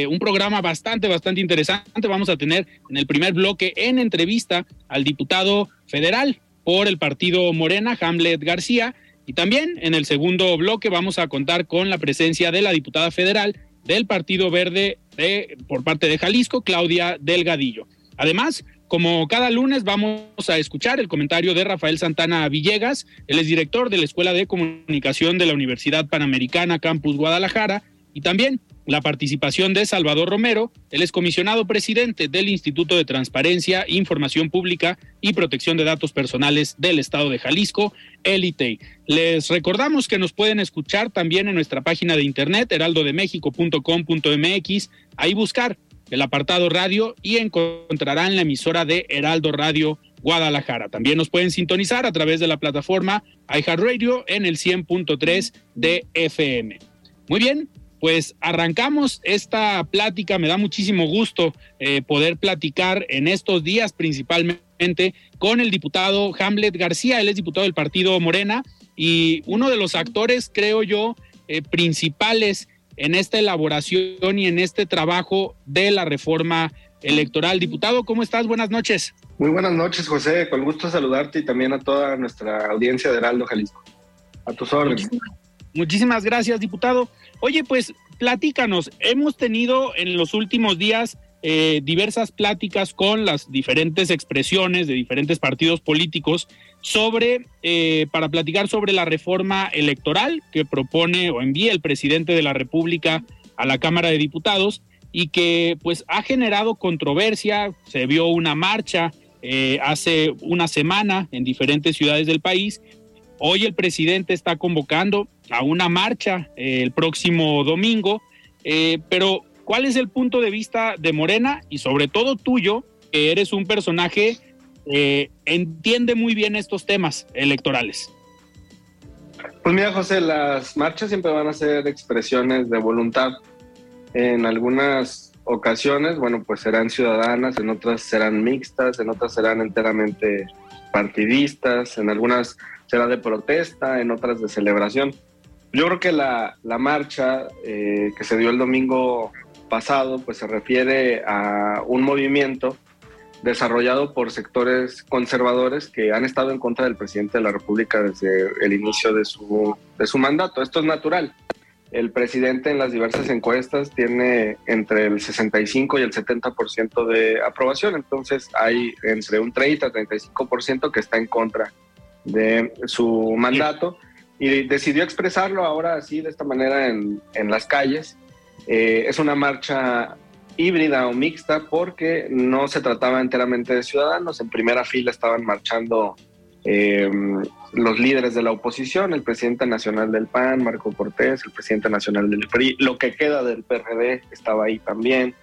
Eh, un programa bastante, bastante interesante. Vamos a tener en el primer bloque en entrevista al diputado federal por el partido Morena, Hamlet García. Y también en el segundo bloque vamos a contar con la presencia de la diputada federal del Partido Verde de, por parte de Jalisco, Claudia Delgadillo. Además, como cada lunes vamos a escuchar el comentario de Rafael Santana Villegas, él es director de la Escuela de Comunicación de la Universidad Panamericana Campus Guadalajara, y también la participación de Salvador Romero, el excomisionado presidente del Instituto de Transparencia, Información Pública y Protección de Datos Personales del Estado de Jalisco, el ITEI. Les recordamos que nos pueden escuchar también en nuestra página de internet, heraldodemexico.com.mx, ahí buscar el apartado radio y encontrarán la emisora de Heraldo Radio Guadalajara. También nos pueden sintonizar a través de la plataforma iHeartRadio en el 100.3 de FM. Muy bien, pues arrancamos esta plática. Me da muchísimo gusto eh, poder platicar en estos días principalmente con el diputado Hamlet García. Él es diputado del partido Morena y uno de los actores, creo yo, eh, principales en esta elaboración y en este trabajo de la reforma electoral. Diputado, ¿cómo estás? Buenas noches. Muy buenas noches, José. Con gusto saludarte y también a toda nuestra audiencia de Heraldo Jalisco. A tus órdenes. Muchísimas, muchísimas gracias, diputado. Oye, pues platícanos, hemos tenido en los últimos días eh, diversas pláticas con las diferentes expresiones de diferentes partidos políticos sobre, eh, para platicar sobre la reforma electoral que propone o envía el presidente de la República a la Cámara de Diputados y que pues ha generado controversia, se vio una marcha eh, hace una semana en diferentes ciudades del país Hoy el presidente está convocando a una marcha eh, el próximo domingo, eh, pero ¿cuál es el punto de vista de Morena y sobre todo tuyo, que eres un personaje que entiende muy bien estos temas electorales? Pues mira, José, las marchas siempre van a ser expresiones de voluntad. En algunas ocasiones, bueno, pues serán ciudadanas, en otras serán mixtas, en otras serán enteramente partidistas, en algunas será de protesta, en otras de celebración. Yo creo que la, la marcha eh, que se dio el domingo pasado, pues se refiere a un movimiento desarrollado por sectores conservadores que han estado en contra del presidente de la República desde el inicio de su, de su mandato. Esto es natural. El presidente en las diversas encuestas tiene entre el 65 y el 70% de aprobación, entonces hay entre un 30 y 35% que está en contra de su mandato y decidió expresarlo ahora así, de esta manera, en, en las calles. Eh, es una marcha híbrida o mixta porque no se trataba enteramente de ciudadanos. En primera fila estaban marchando eh, los líderes de la oposición, el presidente nacional del PAN, Marco Cortés, el presidente nacional del PRI, lo que queda del PRD estaba ahí también,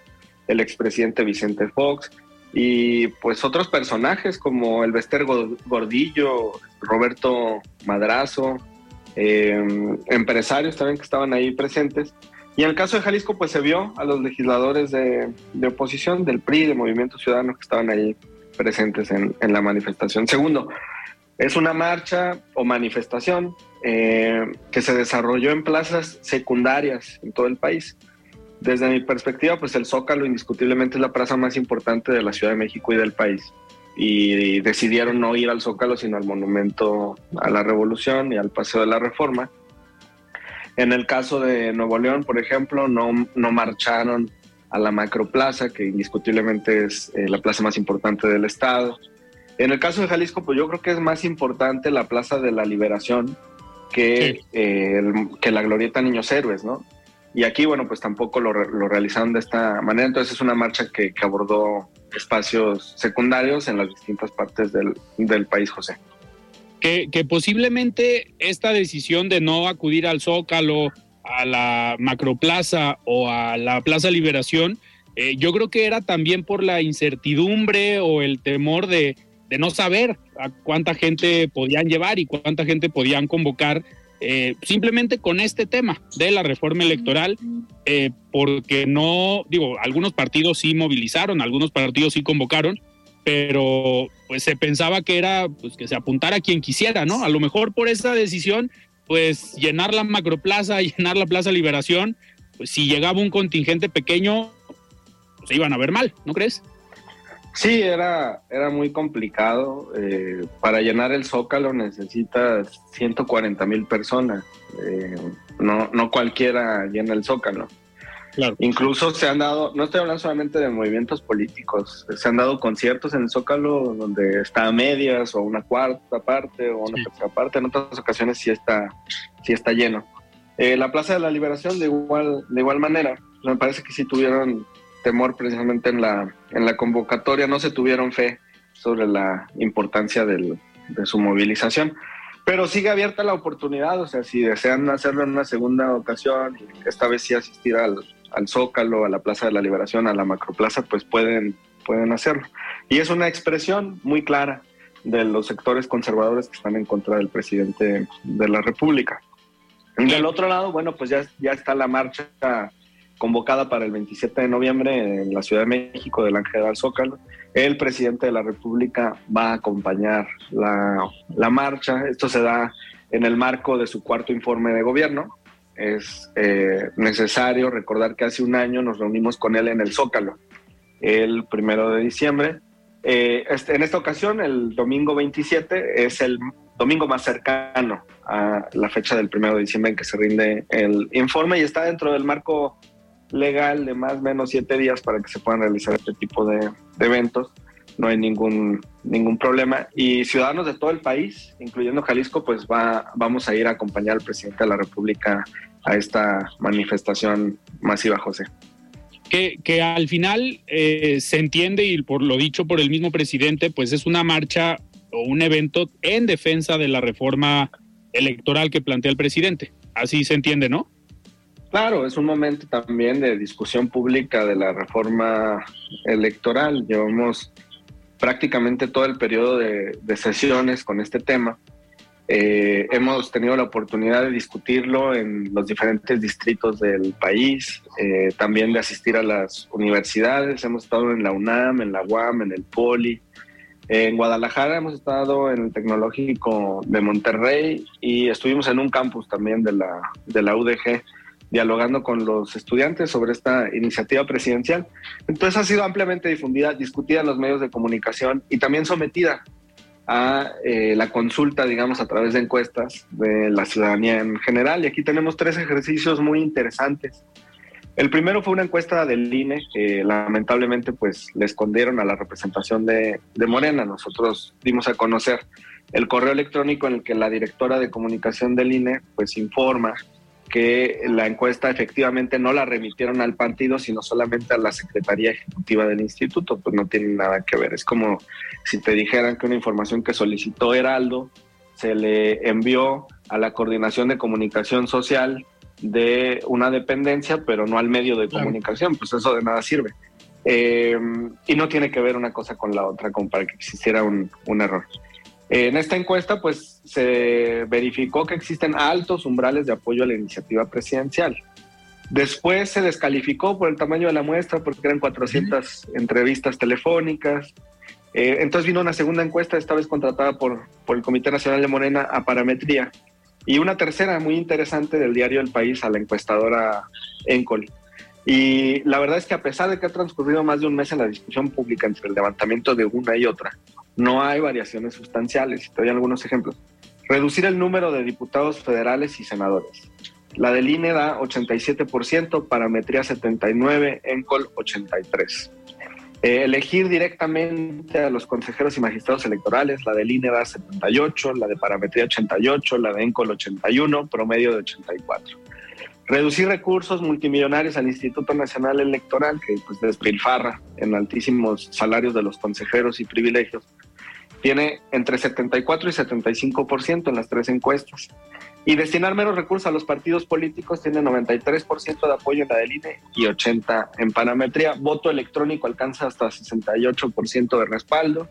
el expresidente Vicente Fox y pues otros personajes como el Bester Gordillo, Roberto Madrazo, em, empresarios también que estaban ahí presentes. Y en el caso de Jalisco, pues se vio a los legisladores de, oposición, del PRI, de Movimiento Ciudadano, que estaban ahí presentes en, la manifestación. Segundo, es una marcha o manifestación eh, que se desarrolló en plazas secundarias en todo el país. Desde mi perspectiva, pues el Zócalo indiscutiblemente es la plaza más importante de la Ciudad de México y del país. Y decidieron no ir al Zócalo, sino al Monumento a la Revolución y al Paseo de la Reforma. En el caso de Nuevo León, por ejemplo, no, no marcharon a la Macroplaza, que indiscutiblemente es eh, la plaza más importante del estado. En el caso de Jalisco, pues yo creo que es más importante la Plaza de la Liberación que, eh, que la Glorieta Niños Héroes, ¿no? Y aquí, bueno, pues tampoco lo, lo realizaron de esta manera. Entonces es una marcha que, abordó espacios secundarios en las distintas partes del, del país, José. Que, que, posiblemente esta decisión de no acudir al Zócalo a la Macroplaza o a la Plaza Liberación, eh, yo creo que era también por la incertidumbre o el temor de, de, no saber a cuánta gente podían llevar y cuánta gente podían convocar eh, simplemente con este tema de la reforma electoral, eh, porque no, digo, algunos partidos sí movilizaron, algunos partidos sí convocaron, pero pues se pensaba que era pues que se apuntara quien quisiera, ¿no? A lo mejor por esa decisión, pues llenar la macroplaza, llenar la Plaza Liberación, pues si llegaba un contingente pequeño, pues se iban a ver mal, ¿no crees? Sí, era, era muy complicado. Eh, para llenar el Zócalo necesitas 140 mil personas. Eh, no, no cualquiera llena el Zócalo. Claro. Incluso se han dado, no estoy hablando solamente de movimientos políticos, se han dado conciertos en el Zócalo donde está a medias o una cuarta parte o una tercera parte. En otras ocasiones sí está, sí está lleno. Eh, la Plaza de la Liberación de igual, de igual manera, me parece que sí tuvieron temor precisamente en la, en la convocatoria, no se tuvieron fe sobre la importancia del, de su movilización. Pero sigue abierta la oportunidad, o sea, si desean hacerlo en una segunda ocasión, esta vez sí asistir al, al Zócalo, a la Plaza de la Liberación, a la Macroplaza, pues pueden, pueden hacerlo. Y es una expresión muy clara de los sectores conservadores que están en contra del presidente de la República. Del otro lado, bueno, pues ya, ya está la marcha convocada para el 27 de noviembre en la Ciudad de México del Ángel del Zócalo. El presidente de la República va a acompañar la, la, marcha. Esto se da en el marco de su cuarto informe de gobierno. Es eh, necesario recordar que hace un año nos reunimos con él en el Zócalo, el primero de diciembre. Eh, este, en esta ocasión, el domingo 27 es el domingo más cercano a la fecha del primero de diciembre en que se rinde el informe y está dentro del marco legal de más o menos siete días para que se puedan realizar este tipo de, eventos. No hay ningún, ningún problema. Y ciudadanos de todo el país, incluyendo Jalisco, pues va, vamos a ir a acompañar al presidente de la República a esta manifestación masiva, José. Que, que al final eh, se entiende, y por lo dicho por el mismo presidente, pues es una marcha o un evento en defensa de la reforma electoral que plantea el presidente. Así se entiende, ¿no? Claro, es un momento también de discusión pública de la reforma electoral. Llevamos prácticamente todo el periodo de, sesiones con este tema. Eh, hemos tenido la oportunidad de discutirlo en los diferentes distritos del país, eh, también de asistir a las universidades. Hemos estado en la UNAM, en la UAM, en el POLI. En Guadalajara hemos estado en el Tecnológico de Monterrey y estuvimos en un campus también de la, de la UDG dialogando con los estudiantes sobre esta iniciativa presidencial. Entonces ha sido ampliamente difundida, discutida en los medios de comunicación y también sometida a eh, la consulta, digamos, a través de encuestas de la ciudadanía en general. Y aquí tenemos tres ejercicios muy interesantes. El primero fue una encuesta del INE que lamentablemente pues le escondieron a la representación de, de Morena. Nosotros dimos a conocer el correo electrónico en el que la directora de comunicación del INE pues informa que la encuesta efectivamente no la remitieron al partido, sino solamente a la Secretaría Ejecutiva del Instituto, pues no tiene nada que ver. Es como si te dijeran que una información que solicitó Heraldo se le envió a la Coordinación de Comunicación Social de una dependencia, pero no al medio de comunicación, pues eso de nada sirve. Eh, y no tiene que ver una cosa con la otra, como para que existiera un, un error. En esta encuesta, pues se verificó que existen altos umbrales de apoyo a la iniciativa presidencial. Después se descalificó por el tamaño de la muestra porque eran 400 entrevistas telefónicas. Eh, entonces vino una segunda encuesta, esta vez contratada por, por el Comité Nacional de Morena a Parametría. Y una tercera muy interesante del diario El País a la encuestadora Encol. Y la verdad es que a pesar de que ha transcurrido más de un mes en la discusión pública entre el levantamiento de una y otra, no hay variaciones sustanciales. Te doy algunos ejemplos. Reducir el número de diputados federales y senadores. La del INE da 87%, parametría 79%, ENCOL 83%. Eh, elegir directamente a los consejeros y magistrados electorales, la del INE da 78, la de parametría 88, la de ENCOL 81, promedio de 84. Reducir recursos multimillonarios al Instituto Nacional Electoral, que pues despilfarra en altísimos salarios de los consejeros y privilegios, tiene entre 74 y 75% en las tres encuestas. Y destinar menos recursos a los partidos políticos tiene 93% de apoyo en la del INE y 80% en Panametría. Voto electrónico alcanza hasta 68% de respaldo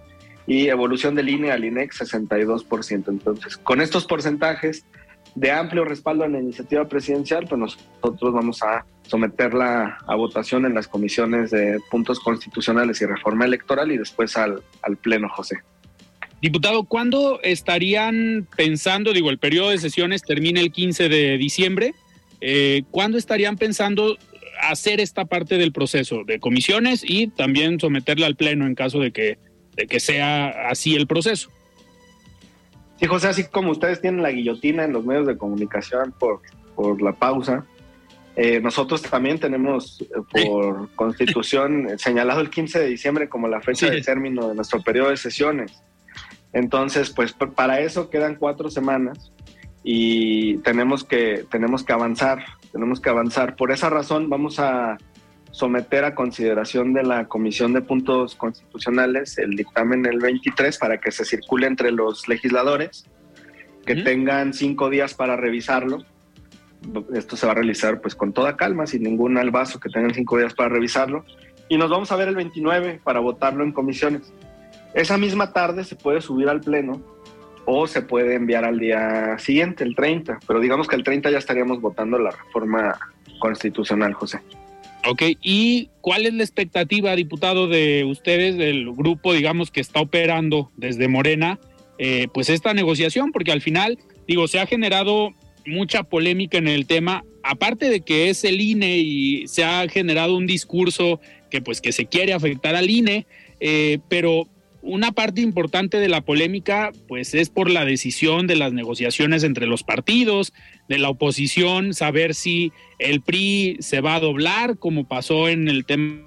y evolución del INE al INEX 62%. Entonces, con estos porcentajes de amplio respaldo en la iniciativa presidencial, pues nosotros vamos a someterla a votación en las comisiones de puntos constitucionales y reforma electoral y después al, al Pleno, José. Diputado, ¿cuándo estarían pensando, digo, el periodo de sesiones termina el 15 de diciembre, eh, ¿cuándo estarían pensando hacer esta parte del proceso de comisiones y también someterla al Pleno en caso de que, de que sea así el proceso? Sí, José, así como ustedes tienen la guillotina en los medios de comunicación por, por la pausa, eh, nosotros también tenemos eh, por constitución señalado el 15 de diciembre como la fecha de término de nuestro periodo de sesiones. Entonces, pues para eso quedan cuatro semanas y tenemos que, tenemos que avanzar, tenemos que avanzar. Por esa razón vamos a someter a consideración de la Comisión de Puntos Constitucionales el dictamen el 23 para que se circule entre los legisladores, que tengan cinco días para revisarlo. Esto se va a realizar pues con toda calma, sin ningún albazo, que tengan cinco días para revisarlo. Y nos vamos a ver el 29 para votarlo en comisiones. Esa misma tarde se puede subir al Pleno o se puede enviar al día siguiente, el 30, pero digamos que el 30 ya estaríamos votando la reforma constitucional, José. Ok, ¿y cuál es la expectativa, diputado, de ustedes, del grupo, digamos, que está operando desde Morena, eh, pues esta negociación? Porque al final, digo, se ha generado mucha polémica en el tema, aparte de que es el INE y se ha generado un discurso que pues que se quiere afectar al INE, eh, pero una parte importante de la polémica, pues es por la decisión de las negociaciones entre los partidos, de la oposición, saber si el PRI se va a doblar, como pasó en el tema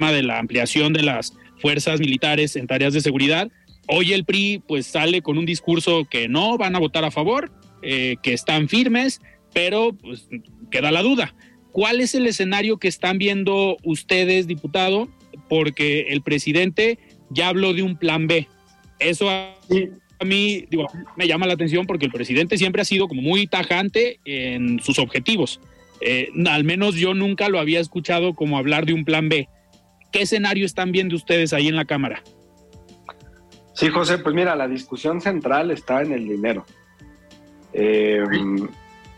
de la ampliación de las fuerzas militares en tareas de seguridad. Hoy el PRI pues sale con un discurso que no van a votar a favor, eh, que están firmes, pero pues queda la duda. ¿Cuál es el escenario que están viendo ustedes, diputado? Porque el presidente ya habló de un plan B. Eso a, mí digo, me llama la atención porque el presidente siempre ha sido como muy tajante en sus objetivos. Eh, al menos yo nunca lo había escuchado como hablar de un plan B. ¿Qué escenario están viendo ustedes ahí en la Cámara? Sí, José, pues mira, la discusión central está en el dinero. Eh,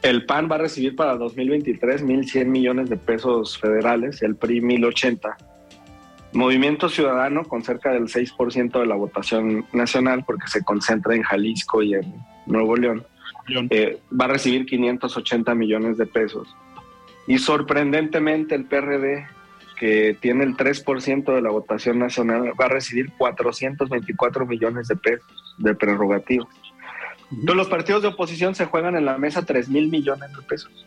el PAN va a recibir para 2023 1.100 millones de pesos federales, el PRI 1.080 Movimiento Ciudadano con cerca del 6% de la votación nacional, porque se concentra en Jalisco y en Nuevo León, eh, va a recibir 580 millones de pesos. Y sorprendentemente el PRD, que tiene el 3% de la votación nacional, va a recibir 424 millones de pesos de prerrogativas. Entonces los partidos de oposición se juegan en la mesa 3 mil millones de pesos.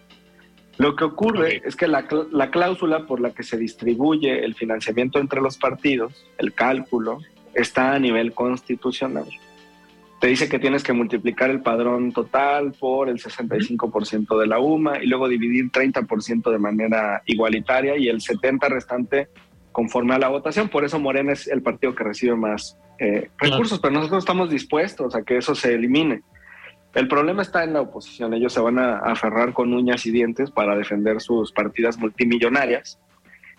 Lo que ocurre es que la, cláusula por la que se distribuye el financiamiento entre los partidos, el cálculo, está a nivel constitucional. Te dice que tienes que multiplicar el padrón total por el 65% de la UMA y luego dividir 30% de manera igualitaria y el 70% restante conforme a la votación. Por eso Morena es el partido que recibe más eh, recursos, pero nosotros estamos dispuestos a que eso se elimine. El problema está en la oposición. Ellos se van a aferrar con uñas y dientes para defender sus partidas multimillonarias.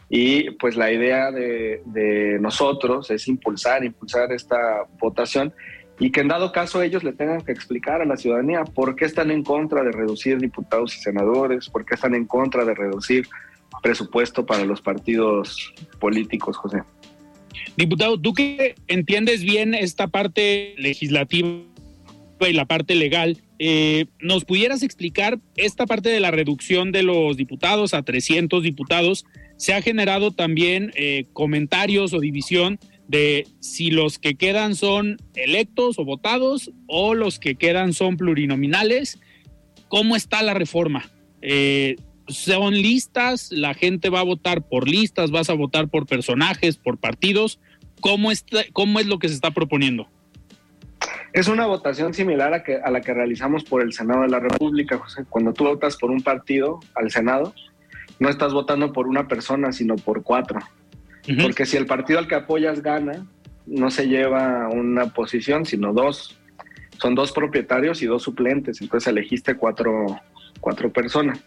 Y pues la idea de, nosotros es impulsar, impulsar esta votación y que en dado caso ellos le tengan que explicar a la ciudadanía por qué están en contra de reducir diputados y senadores, por qué están en contra de reducir presupuesto para los partidos políticos, José. Diputado, tú que entiendes bien esta parte legislativa y la parte legal. Eh, ¿Nos pudieras explicar esta parte de la reducción de los diputados a 300 diputados? Se ha generado también eh, comentarios o división de si los que quedan son electos o votados o los que quedan son plurinominales. ¿Cómo está la reforma? Eh, ¿Son listas? ¿La gente va a votar por listas? ¿Vas a votar por personajes, por partidos? ¿Cómo, está, cómo es lo que se está proponiendo? Es una votación similar a, que, a la que realizamos por el Senado de la República, José. Cuando tú votas por un partido al Senado, no estás votando por una persona, sino por cuatro. Porque si el partido al que apoyas gana, no se lleva una posición, sino dos. Son dos propietarios y dos suplentes, entonces elegiste cuatro, cuatro personas.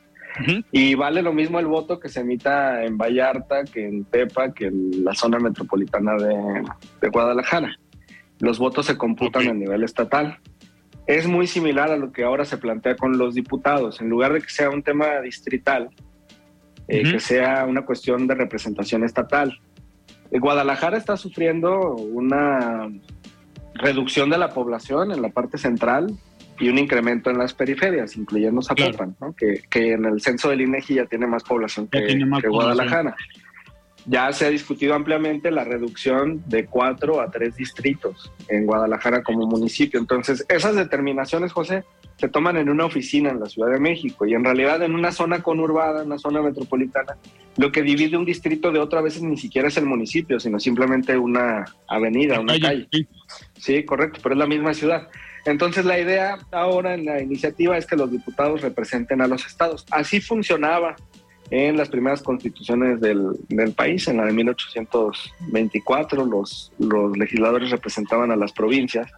Y vale lo mismo el voto que se emita en Vallarta, que en Tepa, que en la zona metropolitana de, Guadalajara. Los votos se computan a nivel estatal. Es muy similar a lo que ahora se plantea con los diputados. En lugar de que sea un tema distrital, eh, que sea una cuestión de representación estatal. Eh, Guadalajara está sufriendo una reducción de la población en la parte central y un incremento en las periferias, incluyendo Zapopan, que, en el censo del INEGI ya tiene más población que, Guadalajara. Ya se ha discutido ampliamente la reducción de cuatro a tres distritos en Guadalajara como municipio. Entonces, esas determinaciones, José, se toman en una oficina en la Ciudad de México y en realidad en una zona conurbada, en una zona metropolitana, lo que divide un distrito de otro a veces ni siquiera es el municipio, sino simplemente una avenida, una calle. Sí, correcto, pero es la misma ciudad. Entonces la idea ahora en la iniciativa es que los diputados representen a los estados. Así funcionaba en las primeras constituciones del, país, en la de 1824 los, legisladores representaban a las provincias.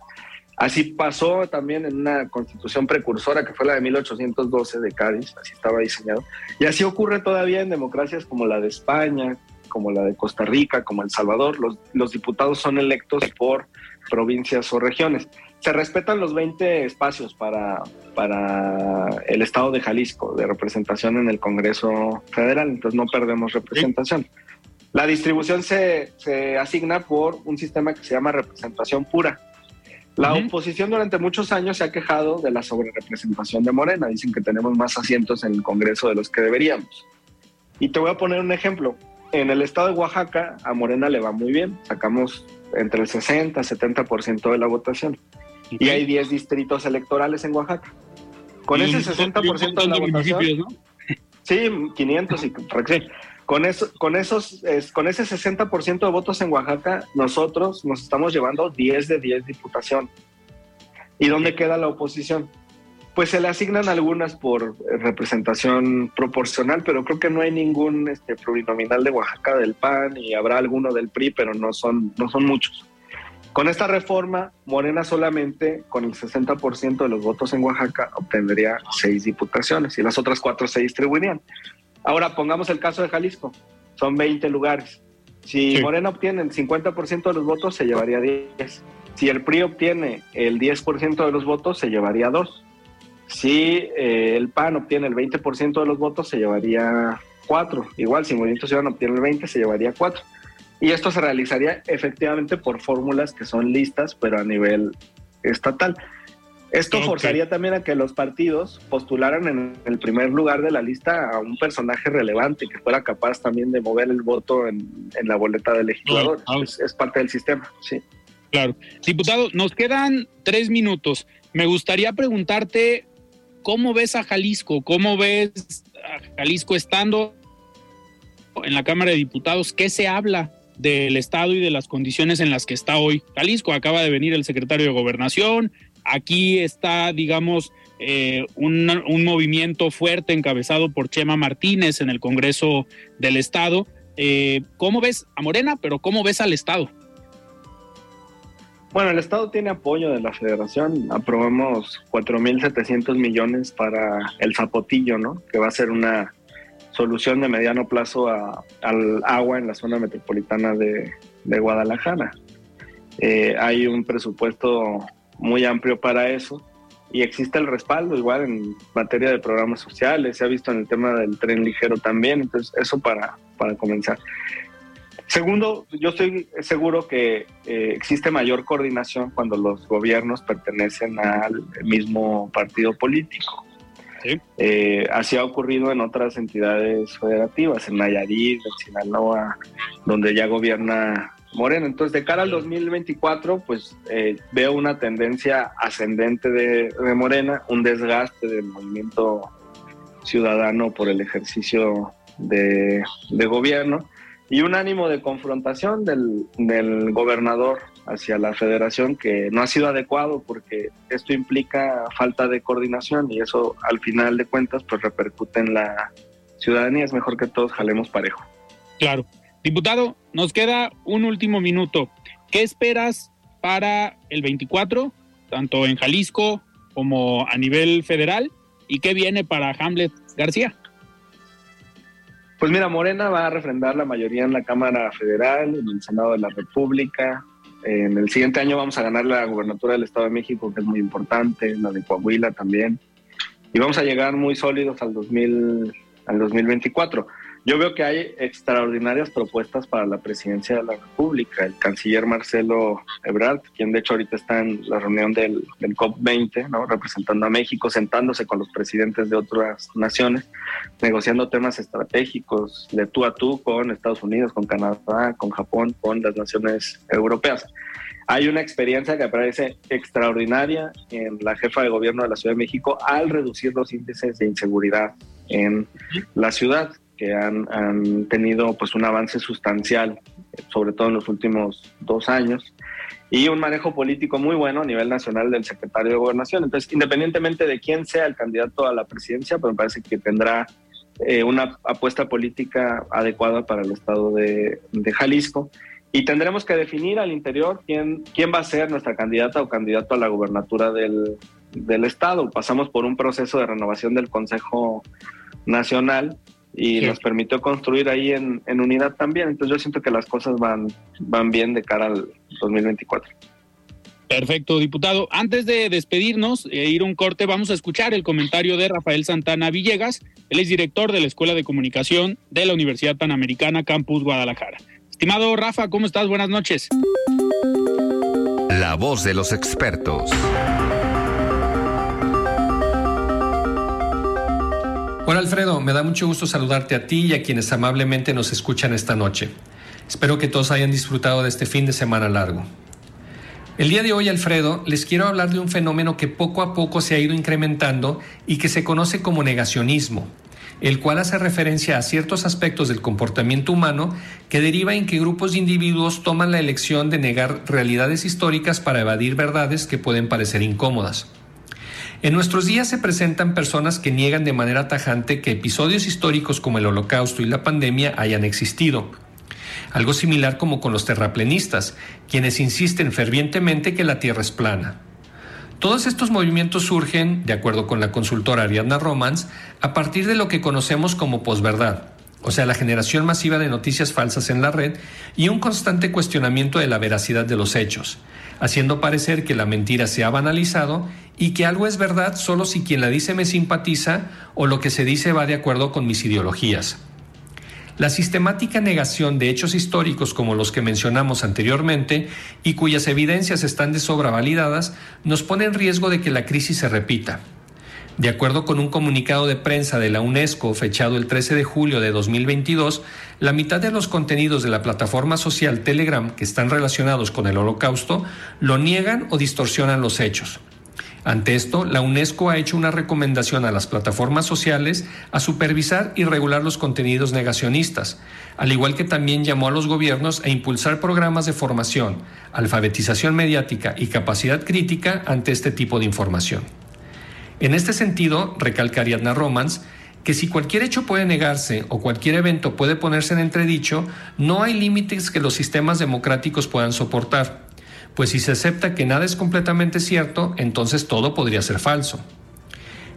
Así pasó también en una constitución precursora que fue la de 1812 de Cádiz, así estaba diseñado. Y así ocurre todavía en democracias como la de España, como la de Costa Rica, como El Salvador. Los diputados son electos por provincias o regiones se respetan los 20 espacios para, para el estado de Jalisco de representación en el Congreso Federal, entonces no perdemos representación. La distribución se, se, asigna por un sistema que se llama representación pura. La oposición durante muchos años se ha quejado de la sobrerepresentación de Morena. Dicen que tenemos más asientos en el Congreso de los que deberíamos. Y te voy a poner un ejemplo. En el estado de Oaxaca a Morena le va muy bien. Sacamos entre el 60 y 70% de la votación y hay 10 distritos electorales en Oaxaca. Con ese 60% de la votación, ¿no? sí, 500 y con eso, con esos, con ese 60% de votos en Oaxaca, nosotros nos estamos llevando 10 de 10 diputación. ¿Y dónde queda la oposición? Pues se le asignan algunas por representación proporcional, pero creo que no hay ningún este, plurinominal de Oaxaca del PAN y habrá alguno del PRI, pero no son, no son muchos. Con esta reforma, Morena solamente con el 60% de los votos en Oaxaca obtendría seis diputaciones y las otras cuatro se distribuirían. Ahora pongamos el caso de Jalisco, son 20 lugares. Si Morena obtiene el 50% de los votos, se llevaría 10. Si el PRI obtiene el 10% de los votos, se llevaría 2. Si eh, el PAN obtiene el 20% de los votos, se llevaría 4. Igual, si Movimiento Ciudadano obtiene el 20, se llevaría 4. Y esto se realizaría efectivamente por fórmulas que son listas, pero a nivel estatal. Esto forzaría también a que los partidos postularan en el primer lugar de la lista a un personaje relevante que fuera capaz también de mover el voto en, la boleta del legislador. es, parte del sistema, sí. Claro. Diputado, nos quedan tres minutos. Me gustaría preguntarte cómo ves a Jalisco, cómo ves a Jalisco estando en la Cámara de Diputados, ¿qué se habla del estado y de las condiciones en las que está hoy Jalisco. Acaba de venir el secretario de Gobernación, aquí está, digamos, eh, un, movimiento fuerte encabezado por Chema Martínez en el Congreso del Estado. Eh, ¿Cómo ves a Morena, pero cómo ves al Estado? Bueno, el Estado tiene apoyo de la Federación. Aprobamos 4.700 millones para el Zapotillo, ¿no? Que va a ser una solución de mediano plazo al agua en la zona metropolitana de, Guadalajara. Eh, hay un presupuesto muy amplio para eso y existe el respaldo igual en materia de programas sociales, se ha visto en el tema del tren ligero también, entonces eso para, para comenzar. Segundo, yo estoy seguro que eh, existe mayor coordinación cuando los gobiernos pertenecen al mismo partido político. Eh, así ha ocurrido en otras entidades federativas, en Nayarit, en Sinaloa, donde ya gobierna Morena. Entonces, de cara al 2024, pues eh, veo una tendencia ascendente de, Morena, un desgaste del movimiento ciudadano por el ejercicio de, gobierno y un ánimo de confrontación del gobernador hacia la federación que no ha sido adecuado porque esto implica falta de coordinación y eso al final de cuentas pues repercute en la ciudadanía. Es mejor que todos jalemos parejo. Claro. Diputado, nos queda un último minuto. ¿Qué esperas para el 24, tanto en Jalisco como a nivel federal? ¿Y qué viene para Hamlet García? Pues mira, Morena va a refrendar la mayoría en la Cámara Federal, en el Senado de la República. En el siguiente año vamos a ganar la gubernatura del Estado de México, que es muy importante, la de Coahuila también. Y vamos a llegar muy sólidos al, 2000, al 2024. Yo veo que hay extraordinarias propuestas para la presidencia de la República. El canciller Marcelo Ebrard, quien de hecho ahorita está en la reunión del, COP20, ¿no? representando a México, sentándose con los presidentes de otras naciones, negociando temas estratégicos de tú a tú con Estados Unidos, con Canadá, con Japón, con las naciones europeas. Hay una experiencia que parece extraordinaria en la jefa de gobierno de la Ciudad de México al reducir los índices de inseguridad en la ciudad que han, han, tenido pues un avance sustancial, sobre todo en los últimos dos años, y un manejo político muy bueno a nivel nacional del secretario de Gobernación. Entonces, independientemente de quién sea el candidato a la presidencia, pues me parece que tendrá eh, una apuesta política adecuada para el estado de, de, Jalisco. Y tendremos que definir al interior quién, quién va a ser nuestra candidata o candidato a la gubernatura del, del estado. Pasamos por un proceso de renovación del Consejo Nacional y nos permitió construir ahí en, en, unidad también. Entonces yo siento que las cosas van, van bien de cara al 2024. Perfecto, diputado. Antes de despedirnos e ir un corte, vamos a escuchar el comentario de Rafael Santana Villegas. Él es director de la Escuela de Comunicación de la Universidad Panamericana Campus Guadalajara. Estimado Rafa, ¿cómo estás? Buenas noches. La voz de los expertos. Hola Alfredo, me da mucho gusto saludarte a ti y a quienes amablemente nos escuchan esta noche. Espero que todos hayan disfrutado de este fin de semana largo. El día de hoy, Alfredo, les quiero hablar de un fenómeno que poco a poco se ha ido incrementando y que se conoce como negacionismo, el cual hace referencia a ciertos aspectos del comportamiento humano que deriva en que grupos de individuos toman la elección de negar realidades históricas para evadir verdades que pueden parecer incómodas. En nuestros días se presentan personas que niegan de manera tajante que episodios históricos como el holocausto y la pandemia hayan existido. Algo similar como con los terraplenistas, quienes insisten fervientemente que la Tierra es plana. Todos estos movimientos surgen, de acuerdo con la consultora Ariadna Romans, a partir de lo que conocemos como posverdad, o sea, la generación masiva de noticias falsas en la red y un constante cuestionamiento de la veracidad de los hechos, haciendo parecer que la mentira se ha banalizado y que algo es verdad solo si quien la dice me simpatiza o lo que se dice va de acuerdo con mis ideologías. La sistemática negación de hechos históricos como los que mencionamos anteriormente y cuyas evidencias están de sobra validadas nos pone en riesgo de que la crisis se repita. De acuerdo con un comunicado de prensa de la UNESCO fechado el 13 de julio de 2022, la mitad de los contenidos de la plataforma social Telegram que están relacionados con el holocausto lo niegan o distorsionan los hechos. Ante esto, la UNESCO ha hecho una recomendación a las plataformas sociales a supervisar y regular los contenidos negacionistas, al igual que también llamó a los gobiernos a impulsar programas de formación, alfabetización mediática y capacidad crítica ante este tipo de información. En este sentido, recalca Ariadna Romans, que si cualquier hecho puede negarse o cualquier evento puede ponerse en entredicho, no hay límites que los sistemas democráticos puedan soportar, pues si se acepta que nada es completamente cierto, entonces todo podría ser falso.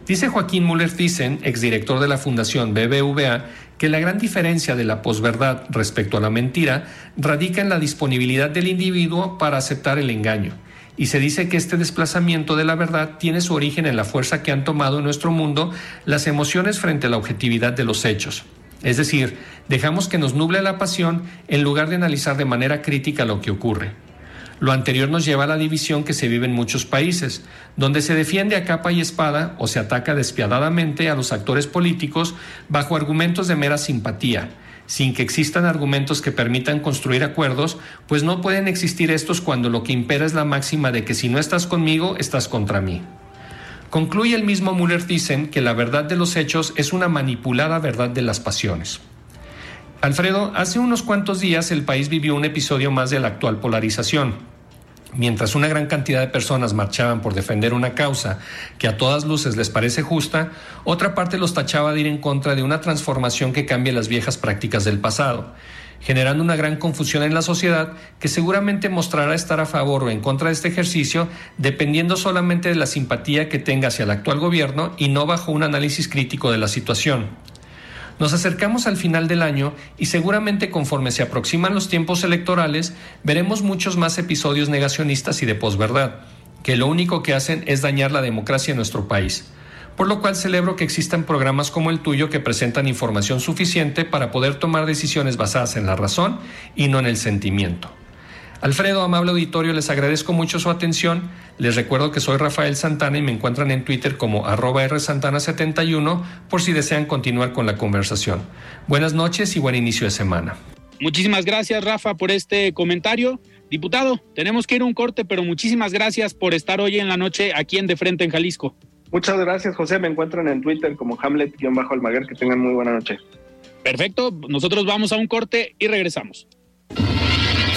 Dice Joaquín Müller-Thyssen, exdirector de la Fundación BBVA, que la gran diferencia de la posverdad respecto a la mentira radica en la disponibilidad del individuo para aceptar el engaño y se dice que este desplazamiento de la verdad tiene su origen en la fuerza que han tomado en nuestro mundo las emociones frente a la objetividad de los hechos. Es decir, dejamos que nos nuble la pasión en lugar de analizar de manera crítica lo que ocurre. Lo anterior nos lleva a la división que se vive en muchos países, donde se defiende a capa y espada o se ataca despiadadamente a los actores políticos bajo argumentos de mera simpatía, sin que existan argumentos que permitan construir acuerdos, pues no pueden existir estos cuando lo que impera es la máxima de que si no estás conmigo, estás contra mí. Concluye el mismo Müller dicen que la verdad de los hechos es una manipulada verdad de las pasiones. Alfredo, hace unos cuantos días el país vivió un episodio más de la actual polarización. Mientras una gran cantidad de personas marchaban por defender una causa que a todas luces les parece justa, otra parte los tachaba de ir en contra de una transformación que cambie las viejas prácticas del pasado, generando una gran confusión en la sociedad que seguramente mostrará estar a favor o en contra de este ejercicio dependiendo solamente de la simpatía que tenga hacia el actual gobierno y no bajo un análisis crítico de la situación. Nos acercamos al final del año y seguramente conforme se aproximan los tiempos electorales veremos muchos más episodios negacionistas y de posverdad, que lo único que hacen es dañar la democracia en nuestro país. Por lo cual celebro que existan programas como el tuyo que presentan información suficiente para poder tomar decisiones basadas en la razón y no en el sentimiento. Alfredo, amable auditorio, les agradezco mucho su atención. Les recuerdo que soy Rafael Santana y me encuentran en Twitter como arroba rsantana71 por si desean continuar con la conversación. Buenas noches y buen inicio de semana. Muchísimas gracias, Rafa, por este comentario. Diputado, tenemos que ir a un corte, pero muchísimas gracias por estar hoy en la noche aquí en De Frente en Jalisco. Muchas gracias, José. Me encuentran en Twitter como Hamlet-Almaguer. Que tengan muy buena noche. Perfecto. Nosotros vamos a un corte y regresamos.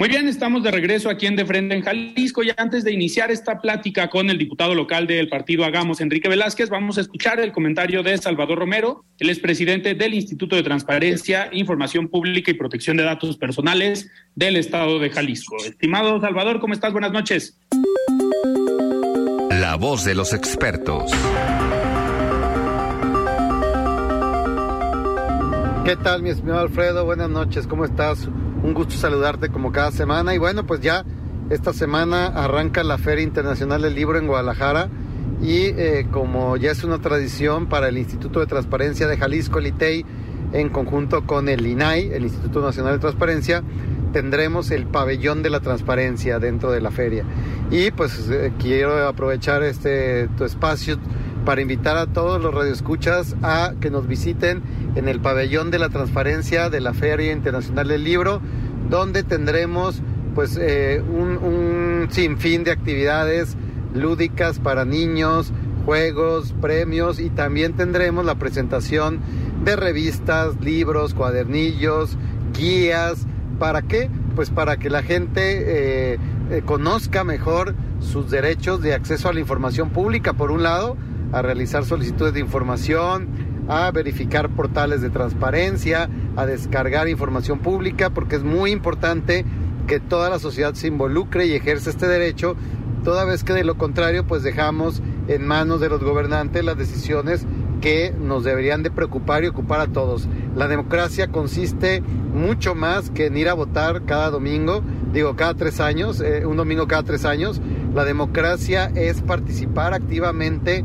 Muy bien, estamos de regreso aquí en De Frente en Jalisco y antes de iniciar esta plática con el diputado local del partido Hagamos, Enrique Velázquez, vamos a escuchar el comentario de Salvador Romero, el expresidente del Instituto de Transparencia, Información Pública y Protección de Datos Personales del Estado de Jalisco. Estimado Salvador, ¿cómo estás? Buenas noches. La voz de los expertos. ¿Qué tal, mi estimado Alfredo? Buenas noches, ¿cómo estás? Un gusto saludarte como cada semana. Y bueno, pues ya esta semana arranca la Feria Internacional del Libro en Guadalajara. Y eh, como ya es una tradición para el Instituto de Transparencia de Jalisco, el ITEI, en conjunto con el INAI, el Instituto Nacional de Transparencia, tendremos el pabellón de la transparencia dentro de la feria. Y pues eh, quiero aprovechar este tu espacio para invitar a todos los radioescuchas a que nos visiten en el pabellón de la transparencia de la Feria Internacional del Libro, donde tendremos pues eh, un, un sinfín de actividades lúdicas para niños, juegos, premios y también tendremos la presentación de revistas, libros, cuadernillos, guías. ¿Para qué? Pues para que la gente eh, eh, conozca mejor sus derechos de acceso a la información pública, por un lado, a realizar solicitudes de información, a verificar portales de transparencia, a descargar información pública, porque es muy importante que toda la sociedad se involucre y ejerce este derecho, toda vez que de lo contrario pues dejamos en manos de los gobernantes las decisiones que nos deberían de preocupar y ocupar a todos. La democracia consiste mucho más que en ir a votar cada domingo, digo cada tres años, eh, un domingo cada tres años. La democracia es participar activamente,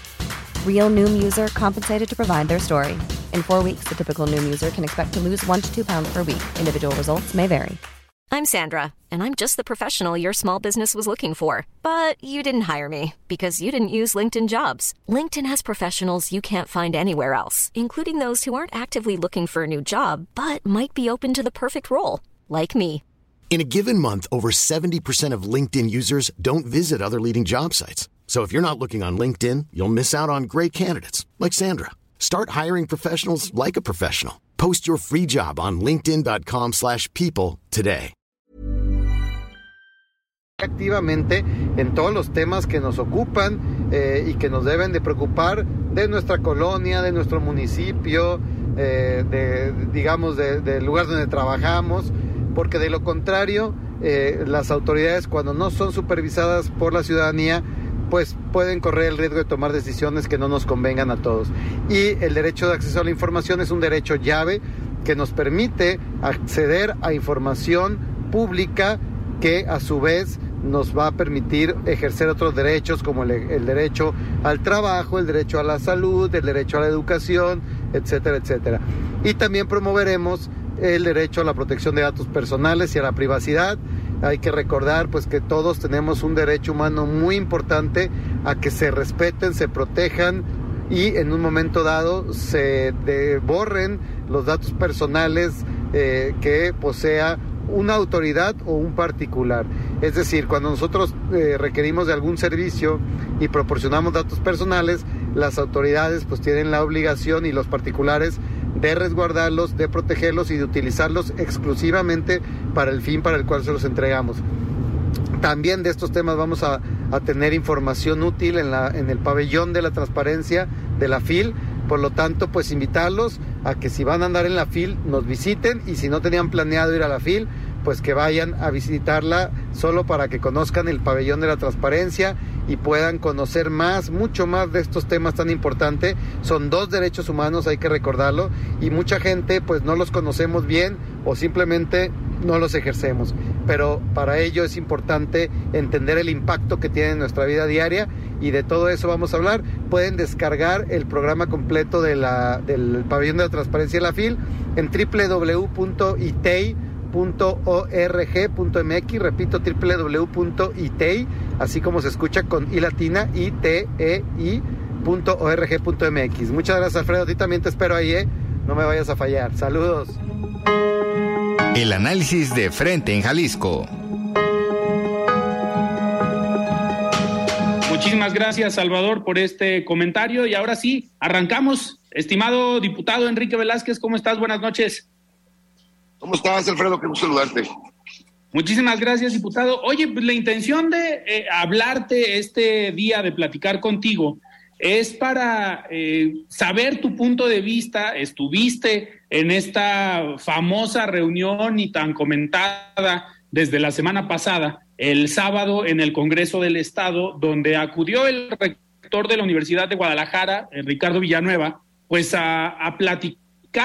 Real Noom user compensated to provide their story. In four weeks, the typical Noom user can expect to lose one to two pounds per week. Individual results may vary. I'm Sandra, and I'm just the professional your small business was looking for. But you didn't hire me because you didn't use LinkedIn jobs. LinkedIn has professionals you can't find anywhere else, including those who aren't actively looking for a new job but might be open to the perfect role, like me. In a given month, over 70% of LinkedIn users don't visit other leading job sites. So if you're not looking on LinkedIn, you'll miss out on great candidates like Sandra. Start hiring professionals like a professional. Post your free job on linkedin.com/people today. activamente en todos los temas que nos ocupan eh, y que nos deben de preocupar de nuestra colonia, de nuestro municipio, eh, de, digamos, del de lugar donde trabajamos, porque de lo contrario, eh, las autoridades cuando no son supervisadas por la ciudadanía, pues pueden correr el riesgo de tomar decisiones que no nos convengan a todos. Y el derecho de acceso a la información es un derecho llave que nos permite acceder a información pública que a su vez nos va a permitir ejercer otros derechos como el, el, derecho al trabajo, el derecho a la salud, el derecho a la educación, etcétera, etcétera. Y también promoveremos el derecho a la protección de datos personales y a la privacidad. Hay que recordar pues que todos tenemos un derecho humano muy importante a que se respeten, se protejan y en un momento dado se borren los datos personales eh, que posea una autoridad o un particular. Es decir, cuando nosotros eh, requerimos de algún servicio y proporcionamos datos personales, las autoridades pues tienen la obligación y los particulares de resguardarlos, de protegerlos y de utilizarlos exclusivamente para el fin para el cual se los entregamos. También de estos temas vamos a, a tener información útil en, la, en el pabellón de la transparencia de la FIL. Por lo tanto, pues invitarlos a que si van a andar en la FIL nos visiten y si no tenían planeado ir a la FIL, pues que vayan a visitarla solo para que conozcan el pabellón de la transparencia y puedan conocer más, mucho más de estos temas tan importantes. Son dos derechos humanos, hay que recordarlo, y mucha gente pues no los conocemos bien o simplemente no los ejercemos. Pero para ello es importante entender el impacto que tiene en nuestra vida diaria y de todo eso vamos a hablar. Pueden descargar el programa completo de del pabellón de la transparencia de la FIL en www.itei.com .org.mx, repito, www.itei, así como se escucha con i latina, i t e. Muchas gracias, Alfredo. A ti también te espero ahí, ¿eh? No me vayas a fallar. Saludos. El análisis de frente en Jalisco. Muchísimas gracias, Salvador, por este comentario. Y ahora sí, arrancamos. Estimado diputado Enrique Velázquez, ¿cómo estás? Buenas noches. ¿Cómo estás, Alfredo? Qué saludarte. Muchísimas gracias, diputado. Oye, pues la intención de eh, hablarte este día, de platicar contigo, es para eh, saber tu punto de vista. Estuviste en esta famosa reunión y tan comentada desde la semana pasada, el sábado en el Congreso del Estado, donde acudió el rector de la Universidad de Guadalajara, eh, Ricardo Villanueva, pues a platicar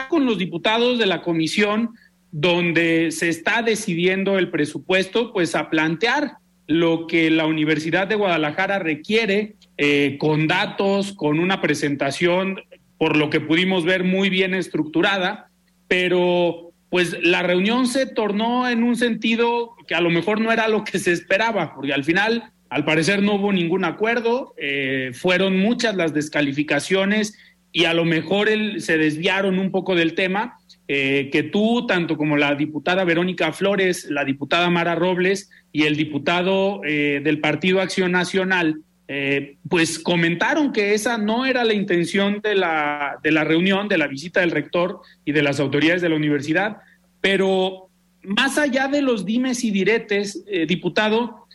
con los diputados de la comisión donde se está decidiendo el presupuesto, pues a plantear lo que la Universidad de Guadalajara requiere eh, con datos, con una presentación, por lo que pudimos ver muy bien estructurada, pero pues la reunión se tornó en un sentido que a lo mejor no era lo que se esperaba, porque al final, al parecer, no hubo ningún acuerdo, eh, fueron muchas las descalificaciones y a lo mejor se desviaron un poco del tema eh, que tú, tanto como la diputada Verónica Flores, la diputada Mara Robles y el diputado eh, del Partido Acción Nacional, eh, pues comentaron que esa no era la intención de la, de la reunión, de la visita del rector y de las autoridades de la universidad, pero más allá de los dimes y diretes, diputado,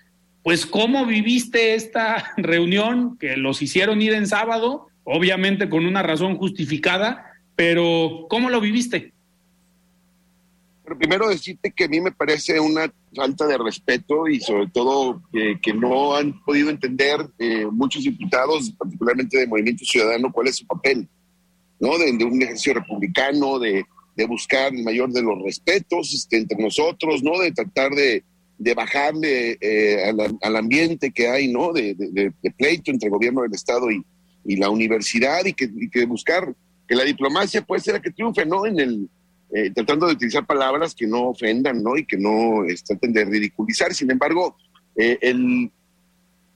pues cómo viviste esta reunión que los hicieron ir en sábado, obviamente con una razón justificada, pero ¿cómo lo viviste? Primero decirte que a mí me parece una falta de respeto y sobre todo que no han podido entender eh, muchos diputados, particularmente de Movimiento Ciudadano, cuál es su papel, ¿no? De, un ejercicio republicano, de, de, buscar el mayor de los respetos este, entre nosotros, ¿no? De tratar de, de bajarle eh, al, al, ambiente que hay, ¿no? De, de, pleito entre el gobierno del Estado y, y la universidad y que, y que buscar que la diplomacia puede ser la que triunfe, ¿no? En el eh, tratando de utilizar palabras que no ofendan, ¿no? Y que no este, traten de ridiculizar. Sin embargo, eh, el,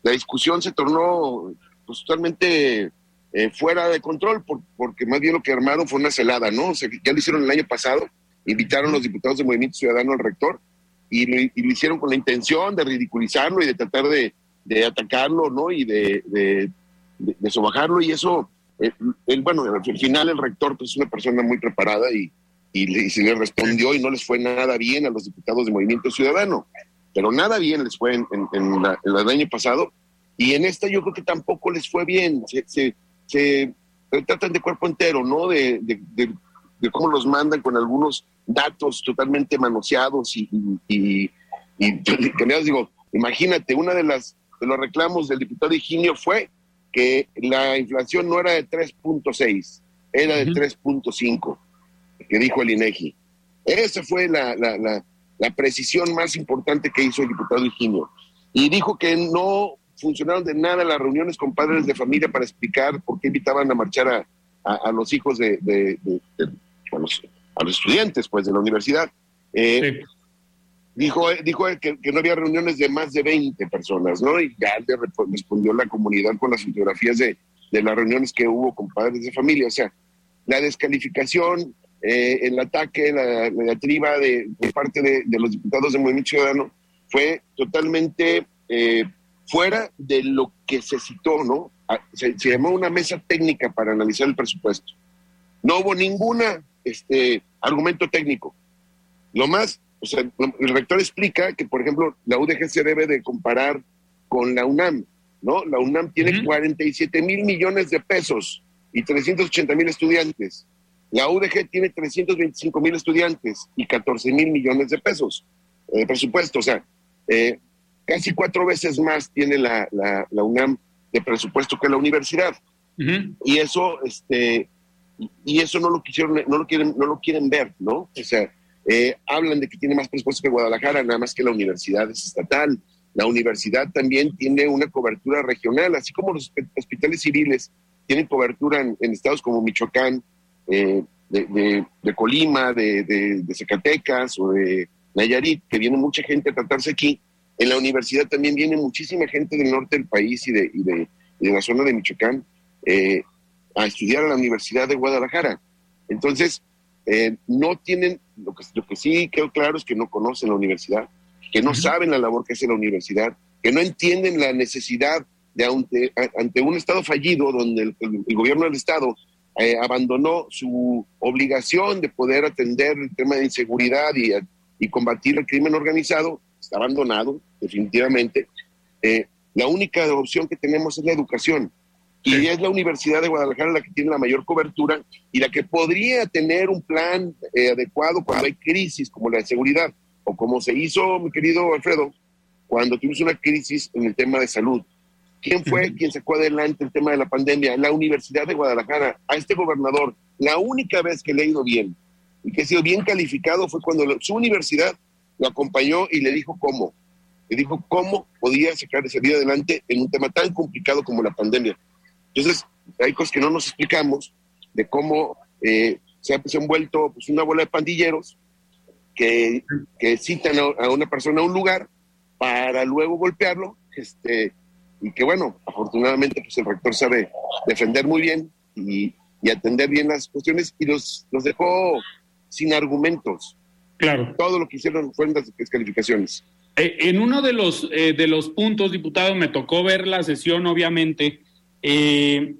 la discusión se tornó pues, totalmente eh, fuera de control, porque más bien lo que armaron fue una celada, ¿no? O sea, ya lo hicieron el año pasado, invitaron los diputados del Movimiento Ciudadano al rector y lo, hicieron con la intención de ridiculizarlo y de tratar de, de atacarlo, ¿no? Y de, de, de, sobajarlo y eso, el, bueno, al final el rector pues, es una persona muy preparada y, y, se le respondió y no les fue nada bien a los diputados de Movimiento Ciudadano, pero nada bien les fue en, el año pasado. Y en esta yo creo que tampoco les fue bien, se, se, tratan de cuerpo entero, ¿no? De, de, cómo los mandan con algunos datos totalmente manoseados y, y, y, digo, imagínate, una de las de los reclamos del diputado Higinio fue que la inflación no era de 3.6, era de 3.5 que dijo el INEGI. Esa fue la, la, la, precisión más importante que hizo el diputado Higinio. Y dijo que no funcionaron de nada las reuniones con padres de familia para explicar por qué invitaban a marchar a, a, los hijos de, de, a, los, a, los, estudiantes pues de la universidad. Eh, dijo, dijo que, que, no había reuniones de más de 20 personas, ¿no? Y ya le respondió la comunidad con las fotografías de, de las reuniones que hubo con padres de familia. O sea, la descalificación, eh, el ataque, la negativa de, de parte de, los diputados del Movimiento Ciudadano fue totalmente eh, fuera de lo que se citó, ¿no? Se, llamó una mesa técnica para analizar el presupuesto. No hubo ningún este, argumento técnico. Lo más, o sea, el rector explica que, por ejemplo, la UDG se debe de comparar con la UNAM, ¿no? La UNAM tiene 47 mil millones de pesos y 380 mil estudiantes. La UDG tiene 325 mil estudiantes y 14 mil millones de pesos de presupuesto. O sea, eh, casi cuatro veces más tiene la, la, UNAM de presupuesto que la universidad. Y eso, este, y eso no lo quisieron, no lo quieren, no lo quieren ver, ¿no? O sea, eh, hablan de que tiene más presupuesto que Guadalajara, nada más que la universidad es estatal. La universidad también tiene una cobertura regional, así como los hospitales civiles tienen cobertura en, estados como Michoacán, eh, de, de, Colima, de, de, Zacatecas o de Nayarit, que viene mucha gente a tratarse aquí. En la universidad también viene muchísima gente del norte del país y de, y de, la zona de Michoacán eh, a estudiar a la Universidad de Guadalajara. Entonces, eh, no tienen, lo que, lo que sí quedó claro es que no conocen la universidad, que no saben la labor que hace la universidad, que no entienden la necesidad de ante, ante un Estado fallido, donde el, gobierno del Estado eh, abandonó su obligación de poder atender el tema de inseguridad y y combatir el crimen organizado, está abandonado definitivamente. Eh, la única opción que tenemos es la educación. Y es la Universidad de Guadalajara la que tiene la mayor cobertura y la que podría tener un plan eh, adecuado cuando hay crisis como la de seguridad o como se hizo, mi querido Alfredo, cuando tuvimos una crisis en el tema de salud. ¿Quién fue quien sacó adelante el tema de la pandemia? La Universidad de Guadalajara. A este gobernador, la única vez que le ha ido bien y que ha sido bien calificado fue cuando su universidad lo acompañó y le dijo cómo. Le dijo cómo podía sacar esa vida adelante en un tema tan complicado como la pandemia. Entonces, hay cosas que no nos explicamos de cómo eh, se, ha, se, han vuelto pues, una bola de pandilleros que, que citan a, una persona a un lugar para luego golpearlo. Este, y que bueno, afortunadamente pues el rector sabe defender muy bien y, y atender bien las cuestiones y los, los dejó sin argumentos. Claro. Todo lo que hicieron fueron las descalificaciones. Eh, en uno de los, eh, de los puntos, diputado, me tocó ver la sesión, obviamente. Eh,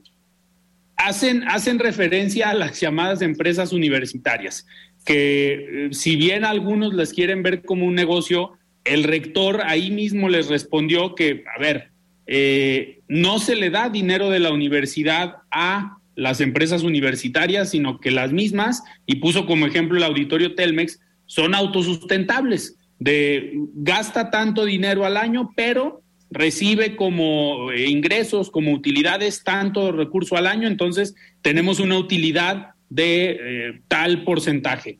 hacen, hacen referencia a las llamadas empresas universitarias, que si bien algunos las quieren ver como un negocio, el rector ahí mismo les respondió que, a ver, no se le da dinero de la universidad a las empresas universitarias, sino que las mismas, y puso como ejemplo el auditorio Telmex, son autosustentables, de gasta tanto dinero al año, pero recibe como eh, ingresos, como utilidades, tanto recurso al año, entonces tenemos una utilidad de eh, tal porcentaje.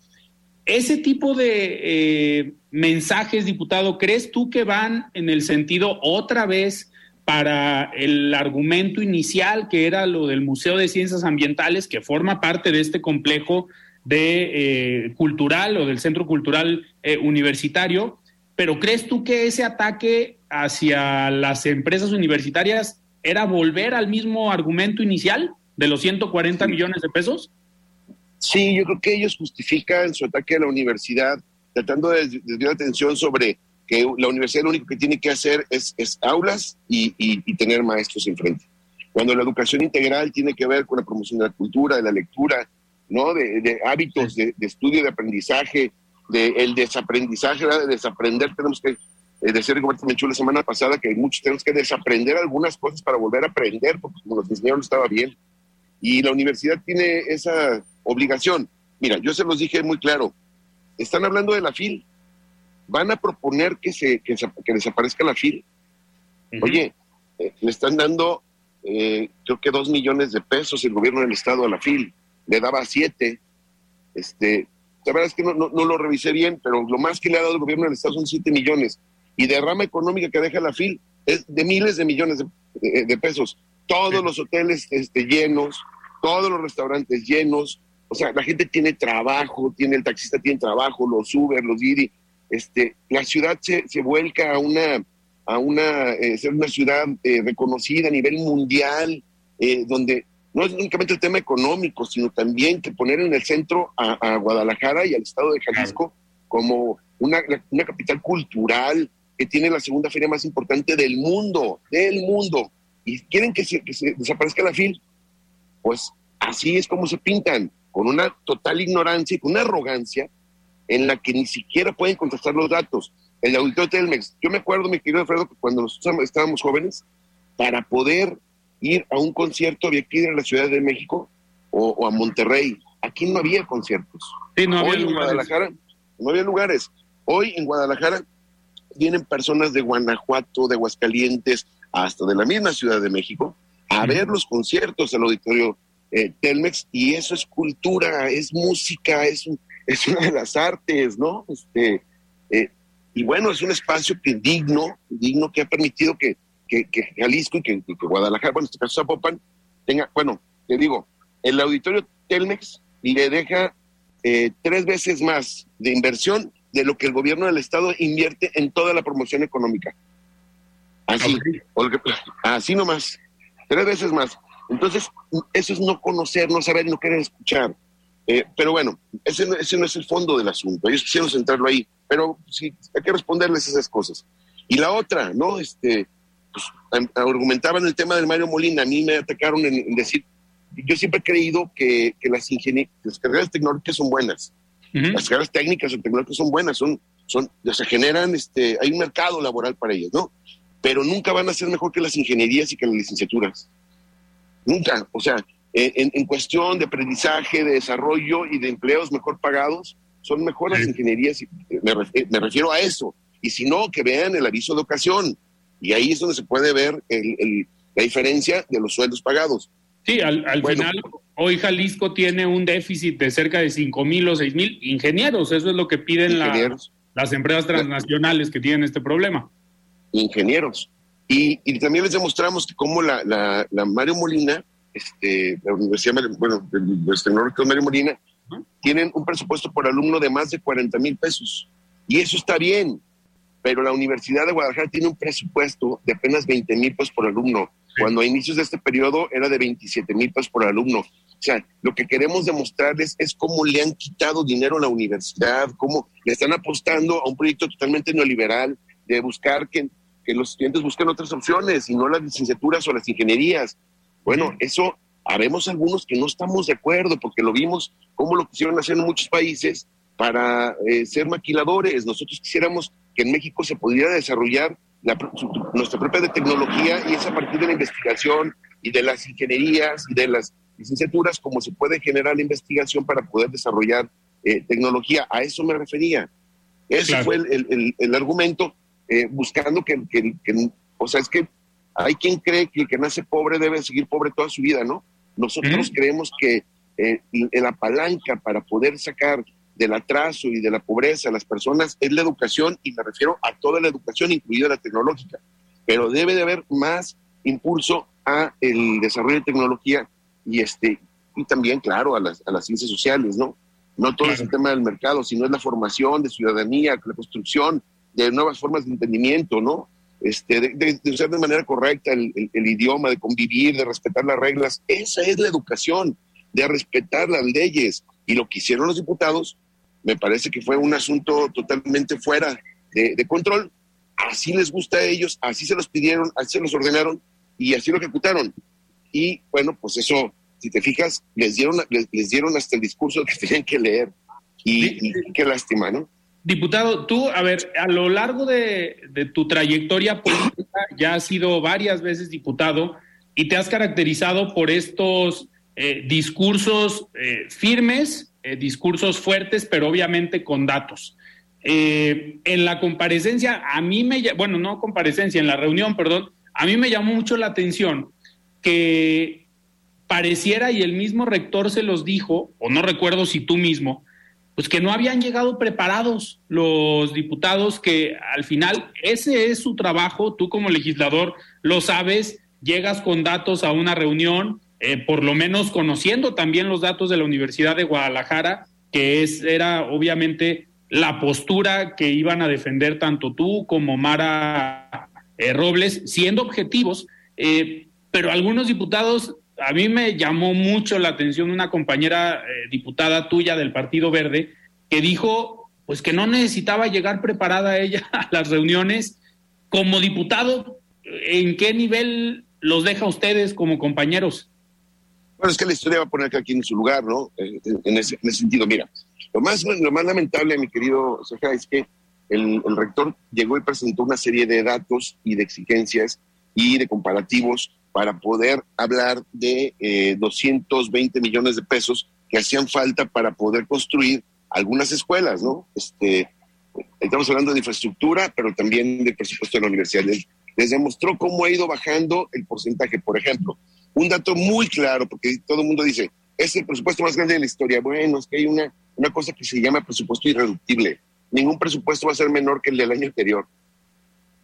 Ese tipo de eh, mensajes, diputado, ¿crees tú que van en el sentido otra vez para el argumento inicial, que era lo del Museo de Ciencias Ambientales, que forma parte de este complejo de eh, cultural o del Centro Cultural eh, Universitario. Pero ¿crees tú que ese ataque hacia las empresas universitarias era volver al mismo argumento inicial de los 140 millones de pesos? Sí, yo creo que ellos justifican su ataque a la universidad tratando de desviar atención sobre que la universidad lo único que tiene que hacer es, es aulas y, y, tener maestros enfrente. Cuando la educación integral tiene que ver con la promoción de la cultura, de la lectura, ¿no? de, hábitos de, estudio, de aprendizaje, de el desaprendizaje, de desaprender, tenemos que, eh, decir Roberto Menchú la semana pasada, que muchos tenemos que desaprender algunas cosas para volver a aprender, porque como nos enseñaron estaba bien. Y la universidad tiene esa obligación. Mira, yo se los dije muy claro, están hablando de la FIL, van a proponer que, se, que, desaparezca la FIL. Oye, eh, le están dando, eh, creo que dos millones de pesos el gobierno del Estado a la FIL. Le daba siete. Este, la verdad es que no, no, lo revisé bien, pero lo más que le ha dado el gobierno del Estado son siete millones. y derrama económica que deja la FIL es de miles de millones de, pesos. Todos los hoteles este, llenos, todos los restaurantes llenos, o sea, la gente tiene trabajo, tiene el taxista tiene trabajo, los Uber, los Didi, este, la ciudad se, se vuelca a una, a una, eh, ser una ciudad eh, reconocida a nivel mundial, eh, donde no es únicamente el tema económico, sino también que poner en el centro a, Guadalajara y al estado de Jalisco como una, una, capital cultural que tiene la segunda feria más importante del mundo, del mundo, y quieren que se, que se desaparezca la FIL, pues así es como se pintan, con una total ignorancia y con una arrogancia en la que ni siquiera pueden contestar los datos. El auditorio Telmex, yo me acuerdo, mi querido Alfredo, que cuando nosotros estábamos jóvenes, para poder ir a un concierto había que ir a la Ciudad de México o, a Monterrey. Aquí no había conciertos. Sí, no había Hoy en Guadalajara no había lugares. Hoy en Guadalajara vienen personas de Guanajuato, de Aguascalientes, hasta de la misma Ciudad de México, a ver los conciertos del auditorio eh, Telmex, y eso es cultura, es música, es, es una de las artes, ¿no? Este, eh, y bueno, es un espacio que digno, digno que ha permitido que, que, Jalisco y que, Guadalajara, bueno, en este caso Zapopan, tenga, bueno, te digo, el auditorio Telmex le deja eh, tres veces más de inversión de lo que el gobierno del estado invierte en toda la promoción económica. Así, así nomás, tres veces más. Entonces, eso es no conocer, no saber, no querer escuchar. Eh, pero bueno, ese, ese, no es el fondo del asunto. Ellos quisieron centrarlo ahí, pero sí, hay que responderles esas cosas. Y la otra, ¿no? Este, pues, argumentaban el tema del Mario Molina. A mí me atacaron en, decir, yo siempre he creído que, que las, las carreras tecnológicas son buenas. Las carreras técnicas o tecnológicas son buenas, son, son, se generan, este, hay un mercado laboral para ellas, ¿no? Pero nunca van a ser mejor que las ingenierías y que las licenciaturas. Nunca. O sea, en, cuestión de aprendizaje, de desarrollo y de empleos mejor pagados, son mejores las ingenierías, me, refiero a eso. Y si no, que vean el aviso de ocasión. Y ahí es donde se puede ver la diferencia de los sueldos pagados. Sí, al, final, hoy Jalisco tiene un déficit de cerca de 5 mil o 6 mil ingenieros. Eso es lo que piden las empresas transnacionales que tienen este problema. Ingenieros. Y, también les demostramos que como la, la Mario Molina este, la Universidad, bueno, los tecnológicos Mario Molina, tienen un presupuesto por alumno de más de 40 mil pesos. Y eso está bien, pero la Universidad de Guadalajara tiene un presupuesto de apenas 20 mil pesos por alumno, cuando a inicios de este periodo era de 27 mil pesos por alumno. O sea, lo que queremos demostrarles es cómo le han quitado dinero a la universidad, cómo le están apostando a un proyecto totalmente neoliberal de buscar que, que los estudiantes busquen otras opciones y no las licenciaturas o las ingenierías. Bueno, eso haremos algunos que no estamos de acuerdo porque lo vimos cómo lo quisieron hacer en muchos países para eh, ser maquiladores. Nosotros quisiéramos que en México se pudiera desarrollar nuestra propia tecnología y es a partir de la investigación y de las ingenierías y de las licenciaturas como se puede generar la investigación para poder desarrollar eh, tecnología. A eso me refería. Ese fue el, argumento, eh, buscando que, que, o sea, es que hay quien cree que el que nace pobre debe seguir pobre toda su vida, ¿no? Nosotros creemos que eh, la palanca para poder sacar del atraso y de la pobreza a las personas es la educación y me refiero a toda la educación, incluida la tecnológica. Pero debe de haber más impulso a el desarrollo de tecnología y este y también, claro, a las, a las ciencias sociales, ¿no? No todo es el tema del mercado, sino es la formación de ciudadanía, la construcción de nuevas formas de entendimiento, ¿no? Este, de, usar de manera correcta el, idioma, de convivir, de respetar las reglas. Esa es la educación, de respetar las leyes. Y lo que hicieron los diputados me parece que fue un asunto totalmente fuera de, control. Así les gusta a ellos, así se los pidieron, así se los ordenaron y así lo ejecutaron. Y bueno, pues eso, si te fijas, les dieron, les, dieron hasta el discurso que tenían que leer. Y, y qué lástima, ¿no? Diputado, tú, a ver, a lo largo de, tu trayectoria política ya has sido varias veces diputado y te has caracterizado por estos eh, discursos eh, firmes, eh, discursos fuertes, pero obviamente con datos. en la comparecencia, a mí me, bueno, no comparecencia, en la reunión, perdón, a mí me llamó mucho la atención que pareciera, y el mismo rector se los dijo, o no recuerdo si tú mismo, pues que no habían llegado preparados los diputados, que al final ese es su trabajo, tú como legislador lo sabes, llegas con datos a una reunión, eh, por lo menos conociendo también los datos de la Universidad de Guadalajara, que es, era obviamente la postura que iban a defender tanto tú como Mara eh, Robles, siendo objetivos, eh, pero algunos diputados, a mí me llamó mucho la atención una compañera diputada tuya del Partido Verde, que dijo pues que no necesitaba llegar preparada ella a las reuniones como diputado. ¿En qué nivel los deja ustedes como compañeros? Bueno, es que la historia va a poner aquí en su lugar, ¿no? En ese, sentido, mira, lo más, lo más lamentable, mi querido Sergio, es que el, rector llegó y presentó una serie de datos y de exigencias y de comparativos para poder hablar de 220 eh, millones de pesos que hacían falta para poder construir algunas escuelas, ¿no? Este, estamos hablando de infraestructura, pero también del presupuesto de la universidad. Les, demostró cómo ha ido bajando el porcentaje. Por ejemplo, un dato muy claro, porque todo el mundo dice, es el presupuesto más grande de la historia. Bueno, es que hay una, una cosa que se llama presupuesto irreductible. Ningún presupuesto va a ser menor que el del año anterior.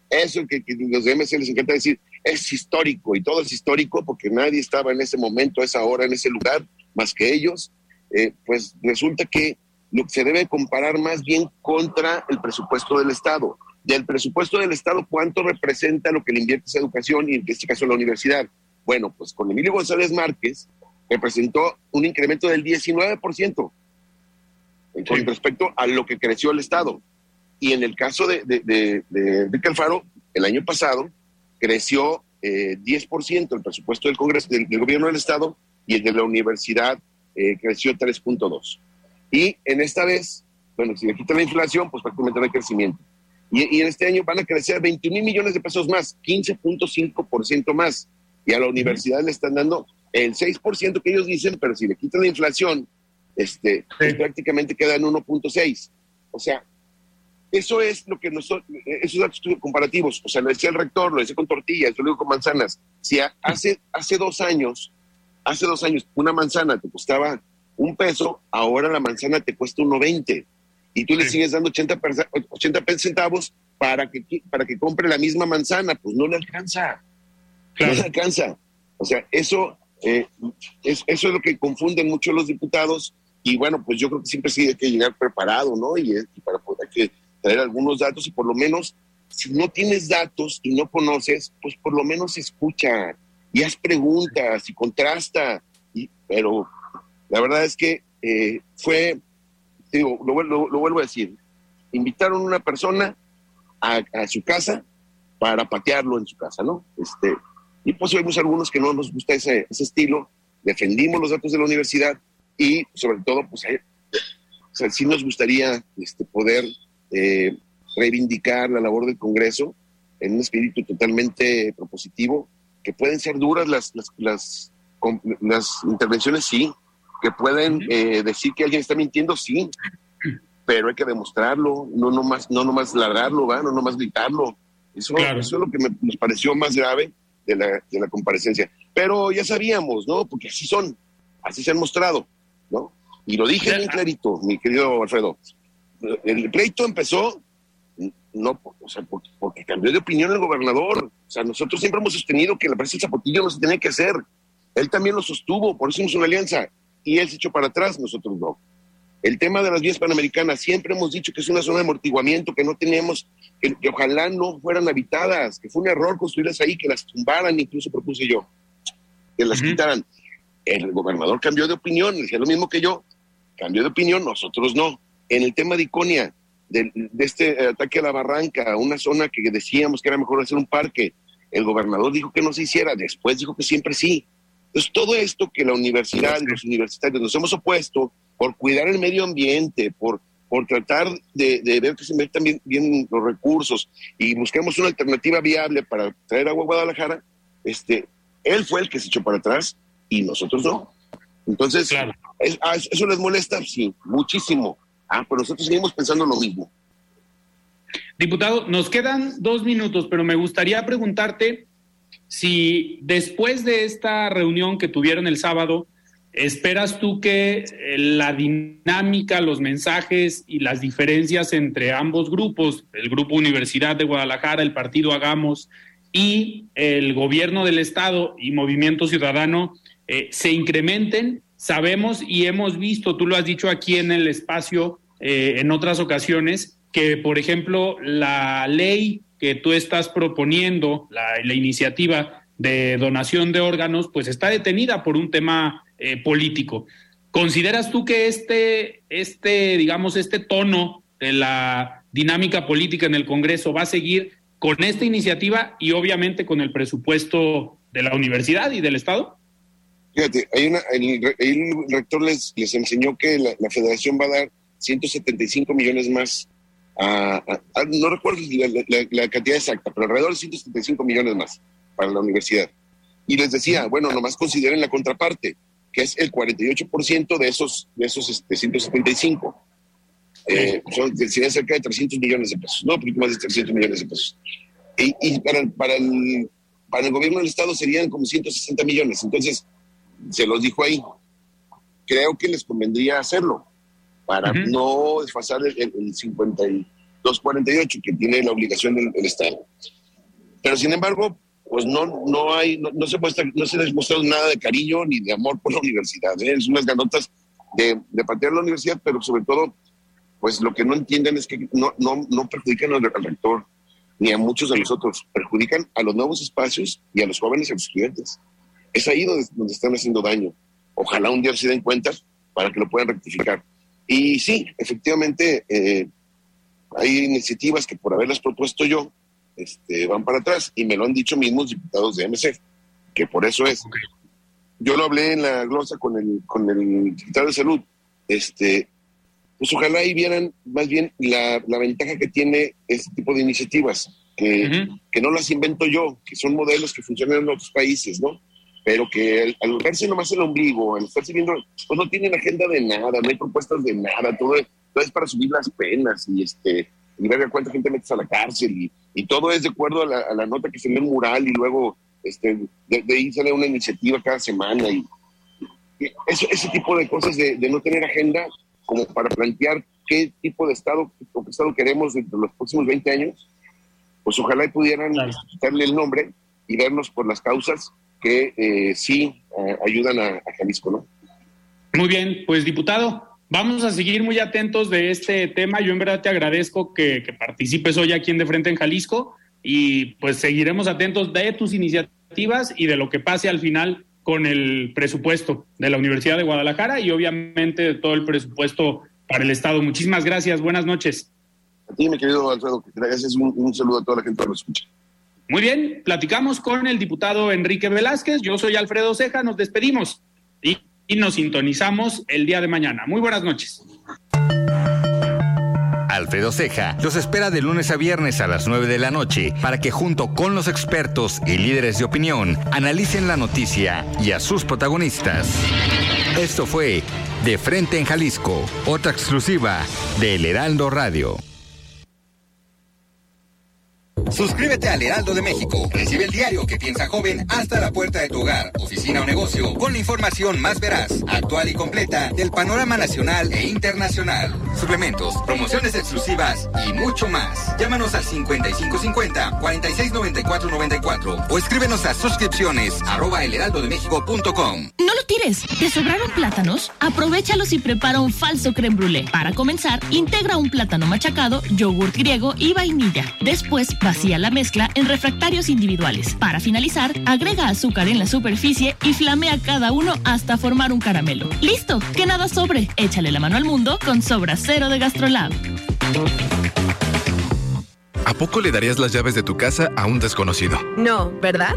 Eso que, que los de MC les encanta decir, es histórico y todo es histórico porque nadie estaba en ese momento, a esa hora, en ese lugar, más que ellos. Eh, pues resulta que lo que se debe comparar más bien contra el presupuesto del Estado. Del presupuesto del Estado, ¿cuánto representa lo que le invierte esa educación y en este caso la universidad? Bueno, pues con Emilio González Márquez representó un incremento del 19% con respecto a lo que creció el Estado. Y en el caso de, de, Enrique Alfaro, el año pasado creció eh, 10% el presupuesto del Congreso, del, gobierno del Estado, y el de la universidad eh, creció 3.2%. Y en esta vez, bueno, si le quitan la inflación, pues prácticamente no hay crecimiento. Y, en este año van a crecer 21 mil millones de pesos más, 15.5% más. Y a la universidad le están dando el 6% que ellos dicen, pero si le quitan la inflación, este, pues prácticamente queda en 1.6. O sea, eso es lo que nosotros, esos datos comparativos, o sea, lo decía el rector, lo decía con tortillas, lo digo con manzanas. Si hace, hace dos años, hace dos años, una manzana te costaba un peso, ahora la manzana te cuesta 1.20 y tú le sigues dando 80, 80 centavos para que, para que compre la misma manzana, pues no le alcanza. No le alcanza. O sea, eso, eh, es, eso es lo que confunden mucho los diputados y bueno, pues yo creo que siempre sí hay que llegar preparado, ¿no? Y, y para poder que traer algunos datos y por lo menos, si no tienes datos y no conoces, pues por lo menos escucha y haz preguntas y contrasta, y, pero la verdad es que eh, fue, digo, lo, vuelvo a decir, invitaron a una persona a, su casa para patearlo en su casa, ¿no? Este, y pues vemos algunos que no nos gusta ese, estilo, defendimos los datos de la universidad y sobre todo, pues eh, sí nos gustaría este, poder eh, reivindicar la labor del Congreso en un espíritu totalmente propositivo, que pueden ser duras las, las, las, las intervenciones, sí, que pueden eh, decir que alguien está mintiendo, sí, pero hay que demostrarlo, no nomás, no nomás ladrarlo, ¿va? no nomás gritarlo. Eso, eso es lo que nos pareció más grave de la, de la comparecencia. Pero ya sabíamos, ¿no? Porque así son, así se han mostrado, ¿no? Y lo dije bien clarito, mi querido Alfredo. El pleito empezó no, o sea, porque, cambió de opinión el gobernador. O sea, nosotros siempre hemos sostenido que la del Zapotillo no se tenía que hacer. Él también lo sostuvo, por eso hicimos una alianza y él se echó para atrás, nosotros no. El tema de las vías panamericanas, siempre hemos dicho que es una zona de amortiguamiento, que no teníamos, que, ojalá no fueran habitadas, que fue un error construirlas ahí, que las tumbaran, incluso propuse yo, que las quitaran. El gobernador cambió de opinión, decía lo mismo que yo, cambió de opinión, nosotros no. En el tema de Iconia, de, de este ataque a la barranca, una zona que decíamos que era mejor hacer un parque, el gobernador dijo que no se hiciera, después dijo que siempre sí. Entonces, todo esto que la universidad y los universitarios nos hemos opuesto por cuidar el medio ambiente, por, por tratar de, ver que se metan bien, bien, los recursos y busquemos una alternativa viable para traer agua a Guadalajara, este, él fue el que se echó para atrás y nosotros no. Entonces, ah, ¿eso les molesta? Sí, muchísimo. Ah, pero nosotros seguimos pensando lo mismo. Diputado, nos quedan dos minutos, pero me gustaría preguntarte si después de esta reunión que tuvieron el sábado, ¿esperas tú que eh, la dinámica, los mensajes y las diferencias entre ambos grupos, el Grupo Universidad de Guadalajara, el Partido Hagamos y el gobierno del Estado y Movimiento Ciudadano, eh, se incrementen? Sabemos y hemos visto, tú lo has dicho aquí en el espacio eh, en otras ocasiones, que por ejemplo la ley que tú estás proponiendo, la, iniciativa de donación de órganos, pues está detenida por un tema eh, político. ¿Consideras tú que este, este, digamos, este tono de la dinámica política en el Congreso va a seguir con esta iniciativa y obviamente con el presupuesto de la universidad y del Estado? Fíjate, hay una, el rector les, les enseñó que la, la, federación va a dar 175 millones más. A, a, a no recuerdo la, la, cantidad exacta, pero alrededor de 175 millones más para la universidad. Y les decía, bueno, nomás consideren la contraparte, que es el 48% de esos, de esos este, 175. Eh, son, cerca de 300 millones de pesos, no, poquito más de 300 millones de pesos. Y, y para, para, el, para el gobierno del Estado serían como 160 millones. Entonces, se los dijo ahí. Creo que les convendría hacerlo para uh -huh. no desfasar el, el 52-48 que tiene la obligación del, del Estado. Pero sin embargo, pues no, no hay, no, no, se muestra, no se les mostrado nada de cariño ni de amor por la universidad. ¿eh? Es unas ganotas de, de patear la universidad, pero sobre todo, pues lo que no entienden es que no, no, no perjudican al, al rector ni a muchos de nosotros, perjudican a los nuevos espacios y a los jóvenes y a los estudiantes. Es ahí donde, donde están haciendo daño. Ojalá un día se den cuenta para que lo puedan rectificar. Y sí, efectivamente, eh, hay iniciativas que por haberlas propuesto yo, este, van para atrás y me lo han dicho mismos diputados de MC, que por eso es. Yo lo hablé en la glosa con el, con el secretario de Salud. Este, pues ojalá ahí vieran más bien la, la ventaja que tiene este tipo de iniciativas, que, uh -huh. que no las invento yo, que son modelos que funcionan en otros países, ¿no? Pero que al, al verse nomás el ombligo, al estarse viendo, pues no tienen agenda de nada, no hay propuestas de nada, todo, todo es para subir las penas y este y ver cuánta gente metes a la cárcel y, y todo es de acuerdo a la, a la, nota que se lee en mural y luego este, de, de, ahí sale una iniciativa cada semana y, y ese, ese, tipo de cosas de, de, no tener agenda como para plantear qué tipo de Estado o qué Estado queremos dentro de los próximos 20 años, pues ojalá pudieran claro. quitarle el nombre y vernos por las causas que eh, sí eh, ayudan a, a Jalisco, ¿no? Muy bien, pues diputado, Vamos a seguir muy atentos de este tema. Yo en verdad te agradezco que, que, participes hoy aquí en De Frente en Jalisco y pues seguiremos atentos de tus iniciativas y de lo que pase al final con el presupuesto de la Universidad de Guadalajara y obviamente de todo el presupuesto para el Estado. Muchísimas gracias. Buenas noches. A ti, mi querido Alfredo, gracias. Un, un saludo a toda la gente que nos escucha. Muy bien, platicamos con el diputado Enrique Velázquez. Yo soy Alfredo Ceja. Nos despedimos. Y nos sintonizamos el día de mañana. Muy buenas noches. Alfredo Ceja los espera de lunes a viernes a las 9 de la noche para que junto con los expertos y líderes de opinión analicen la noticia y a sus protagonistas. Esto fue De Frente en Jalisco, otra exclusiva de El Heraldo Radio. Suscríbete al Heraldo de México. Recibe el diario que piensa joven hasta la puerta de tu hogar, oficina o negocio, con la información más veraz, actual y completa del panorama nacional e internacional. Suplementos, promociones exclusivas y mucho más. Llámanos al 5550-469494 o escríbenos a suscripciones arroba elheraldodemexico.com. No lo tires. ¿Te sobraron plátanos? Aprovechalos y prepara un falso creme brûlée. Para comenzar, integra un plátano machacado, yogur griego y vainilla. Después, Vacía la mezcla en refractarios individuales. Para finalizar, agrega azúcar en la superficie y flamea cada uno hasta formar un caramelo. ¡Listo! Que nada sobre. Échale la mano al mundo con Sobra Cero de Gastrolab. ¿A poco le darías las llaves de tu casa a un desconocido? No, ¿verdad?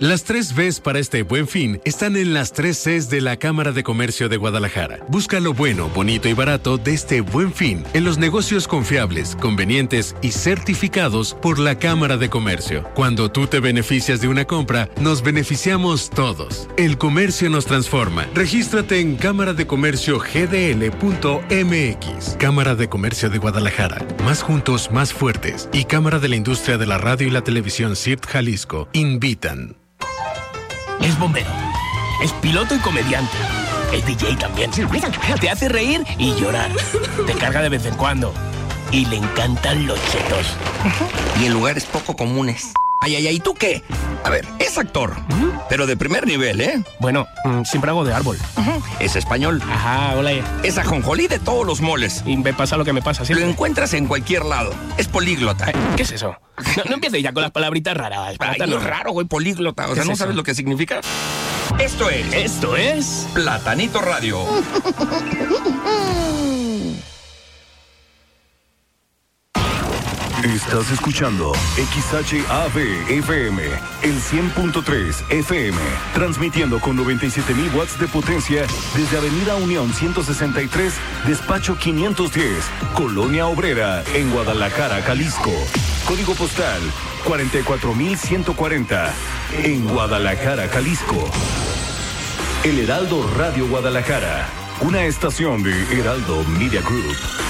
Las tres Bs para este buen fin están en las tres Cs de la Cámara de Comercio de Guadalajara. Busca lo bueno, bonito y barato de este buen fin en los negocios confiables, convenientes y certificados por la Cámara de Comercio. Cuando tú te beneficias de una compra, nos beneficiamos todos. El comercio nos transforma. Regístrate en Cámara de Comercio GDL.mx. Cámara de Comercio de Guadalajara. Más juntos, más fuertes. Y Cámara de la Industria de la Radio y la Televisión CIRT Jalisco invitan. Es bombero. Es piloto y comediante. Es DJ también. Te hace reír y llorar. Te carga de vez en cuando. Y le encantan los chetos. Y en lugares poco comunes. Ay, ay, ay, ¿tú qué? A ver, es actor, pero de primer nivel, ¿eh? Bueno, mm, siempre hago de árbol. Es español. Ajá, hola. Es ajonjolí de todos los moles. Y me pasa lo que me pasa siempre. Lo encuentras en cualquier lado. Es políglota. ¿Qué es eso? No, no empieces ya con las palabritas raras. Ay, no es raro, güey, políglota. O sea, ¿no sabes lo que significa? Esto es... Esto es... Platanito Radio. Estás escuchando XHAB FM, el 100.3 FM, transmitiendo con 97.000 watts de potencia desde Avenida Unión 163, despacho 510, Colonia Obrera, en Guadalajara, Jalisco. Código postal 44140, en Guadalajara, Jalisco. El Heraldo Radio Guadalajara, una estación de Heraldo Media Group.